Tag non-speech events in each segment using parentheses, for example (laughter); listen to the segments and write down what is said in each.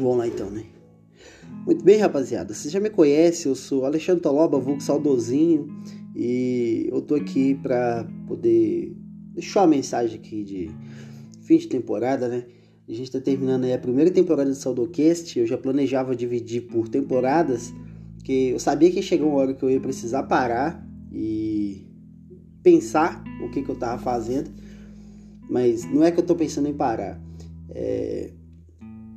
Vamos lá então, né? Muito bem, rapaziada. Você já me conhece, eu sou Alexandre Toloba, vulgo saudosinho, e eu tô aqui para poder deixar uma mensagem aqui de fim de temporada, né? A gente tá terminando aí a primeira temporada do Saudocast, eu já planejava dividir por temporadas, que eu sabia que chegou uma hora que eu ia precisar parar e pensar o que, que eu tava fazendo, mas não é que eu tô pensando em parar. É,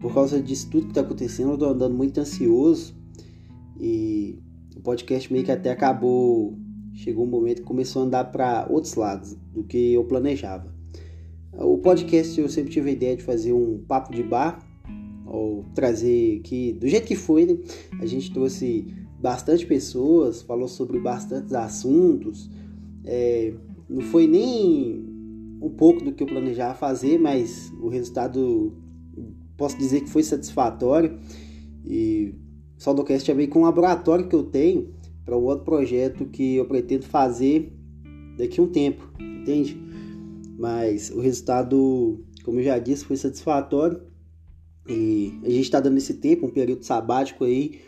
por causa disso tudo que está acontecendo, eu tô andando muito ansioso e o podcast meio que até acabou. Chegou um momento que começou a andar para outros lados do que eu planejava. O podcast eu sempre tive a ideia de fazer um papo de bar, ou trazer que, do jeito que foi, né? a gente trouxe bastante pessoas, falou sobre bastantes assuntos. É, não foi nem um pouco do que eu planejava fazer, mas o resultado posso dizer que foi satisfatório. E o Saudocast é meio com um laboratório que eu tenho para um outro projeto que eu pretendo fazer daqui a um tempo, entende? Mas o resultado, como eu já disse, foi satisfatório. E a gente está dando esse tempo, um período sabático aí,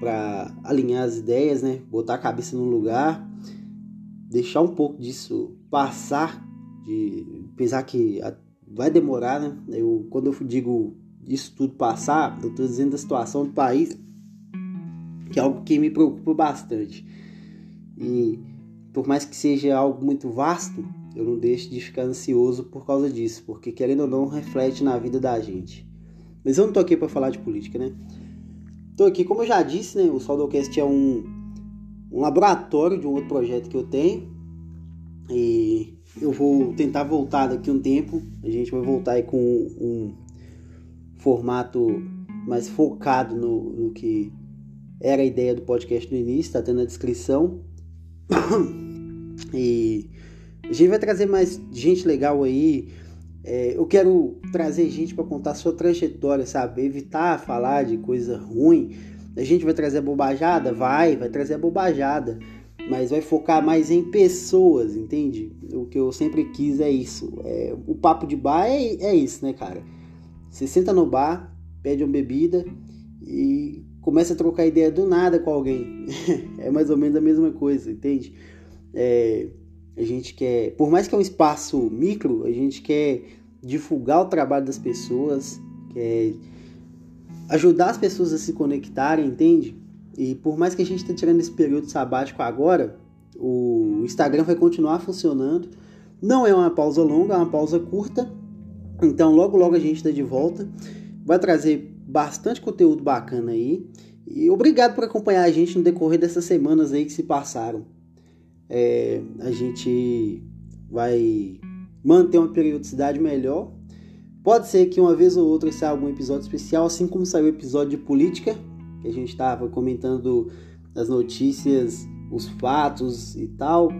para alinhar as ideias, né? Botar a cabeça no lugar, deixar um pouco disso passar, de pensar que vai demorar, né? Eu, quando eu digo isso tudo passar, eu estou dizendo da situação do país, que é algo que me preocupa bastante. E por mais que seja algo muito vasto, eu não deixo de ficar ansioso por causa disso, porque querendo ou não, reflete na vida da gente. Mas eu não tô aqui para falar de política, né? Tô aqui, como eu já disse, né? O Soldocast é um, um laboratório de um outro projeto que eu tenho. E eu vou tentar voltar daqui um tempo. A gente vai voltar aí com um formato mais focado no, no que era a ideia do podcast no início, tá tendo a descrição. (coughs) e a gente vai trazer mais gente legal aí. É, eu quero trazer gente para contar sua trajetória, sabe? Evitar falar de coisa ruim. A gente vai trazer a bobajada? Vai, vai trazer a bobajada mas vai focar mais em pessoas, entende? O que eu sempre quis é isso. É, o papo de bar é, é isso, né, cara? Você senta no bar, pede uma bebida e começa a trocar ideia do nada com alguém. (laughs) é mais ou menos a mesma coisa, entende? É, a gente quer, por mais que é um espaço micro, a gente quer divulgar o trabalho das pessoas, quer ajudar as pessoas a se conectarem, entende? E por mais que a gente esteja tirando esse período sabático agora, o Instagram vai continuar funcionando. Não é uma pausa longa, é uma pausa curta. Então logo logo a gente está de volta. Vai trazer bastante conteúdo bacana aí. E obrigado por acompanhar a gente no decorrer dessas semanas aí que se passaram. É, a gente vai manter uma periodicidade melhor. Pode ser que uma vez ou outra saia algum episódio especial, assim como saiu o episódio de política, que a gente estava comentando as notícias, os fatos e tal,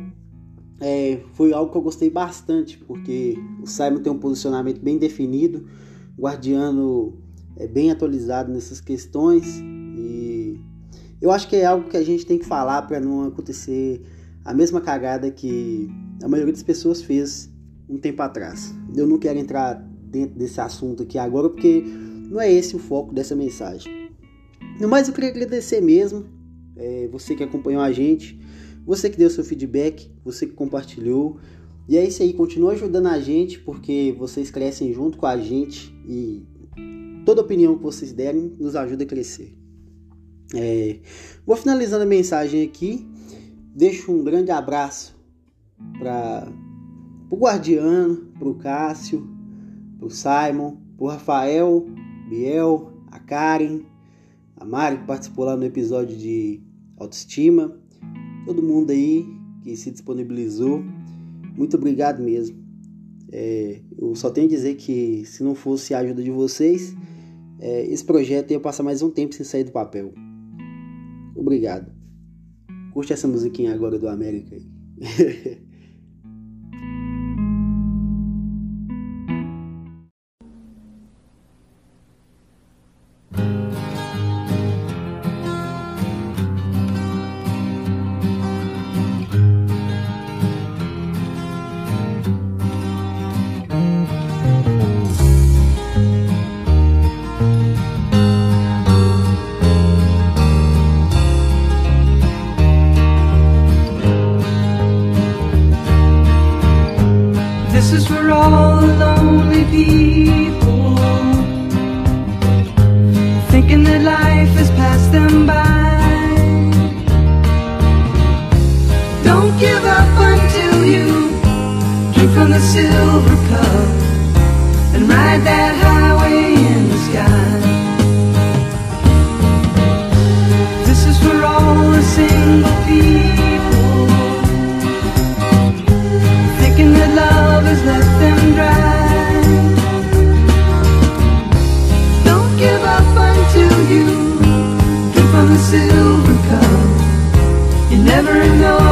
é, foi algo que eu gostei bastante, porque o Simon tem um posicionamento bem definido, o Guardiano é bem atualizado nessas questões e eu acho que é algo que a gente tem que falar para não acontecer a mesma cagada que a maioria das pessoas fez um tempo atrás. Eu não quero entrar dentro desse assunto aqui agora porque não é esse o foco dessa mensagem. No mais, eu queria agradecer mesmo é, você que acompanhou a gente, você que deu seu feedback, você que compartilhou. E é isso aí, continua ajudando a gente, porque vocês crescem junto com a gente e toda opinião que vocês derem nos ajuda a crescer. É, vou finalizando a mensagem aqui. Deixo um grande abraço para o Guardiano, para o Cássio, para o Simon, para o Rafael, Biel, a Karen, a Mari que participou lá no episódio de autoestima, todo mundo aí que se disponibilizou, muito obrigado mesmo. É, eu só tenho a dizer que se não fosse a ajuda de vocês, é, esse projeto ia passar mais um tempo sem sair do papel. Obrigado. Curte essa musiquinha agora do América aí. (laughs) all lonely people thinking that life has passed them by. Don't give up until you drink from the silver cup and ride that high. you drink from the silver cup. You never know.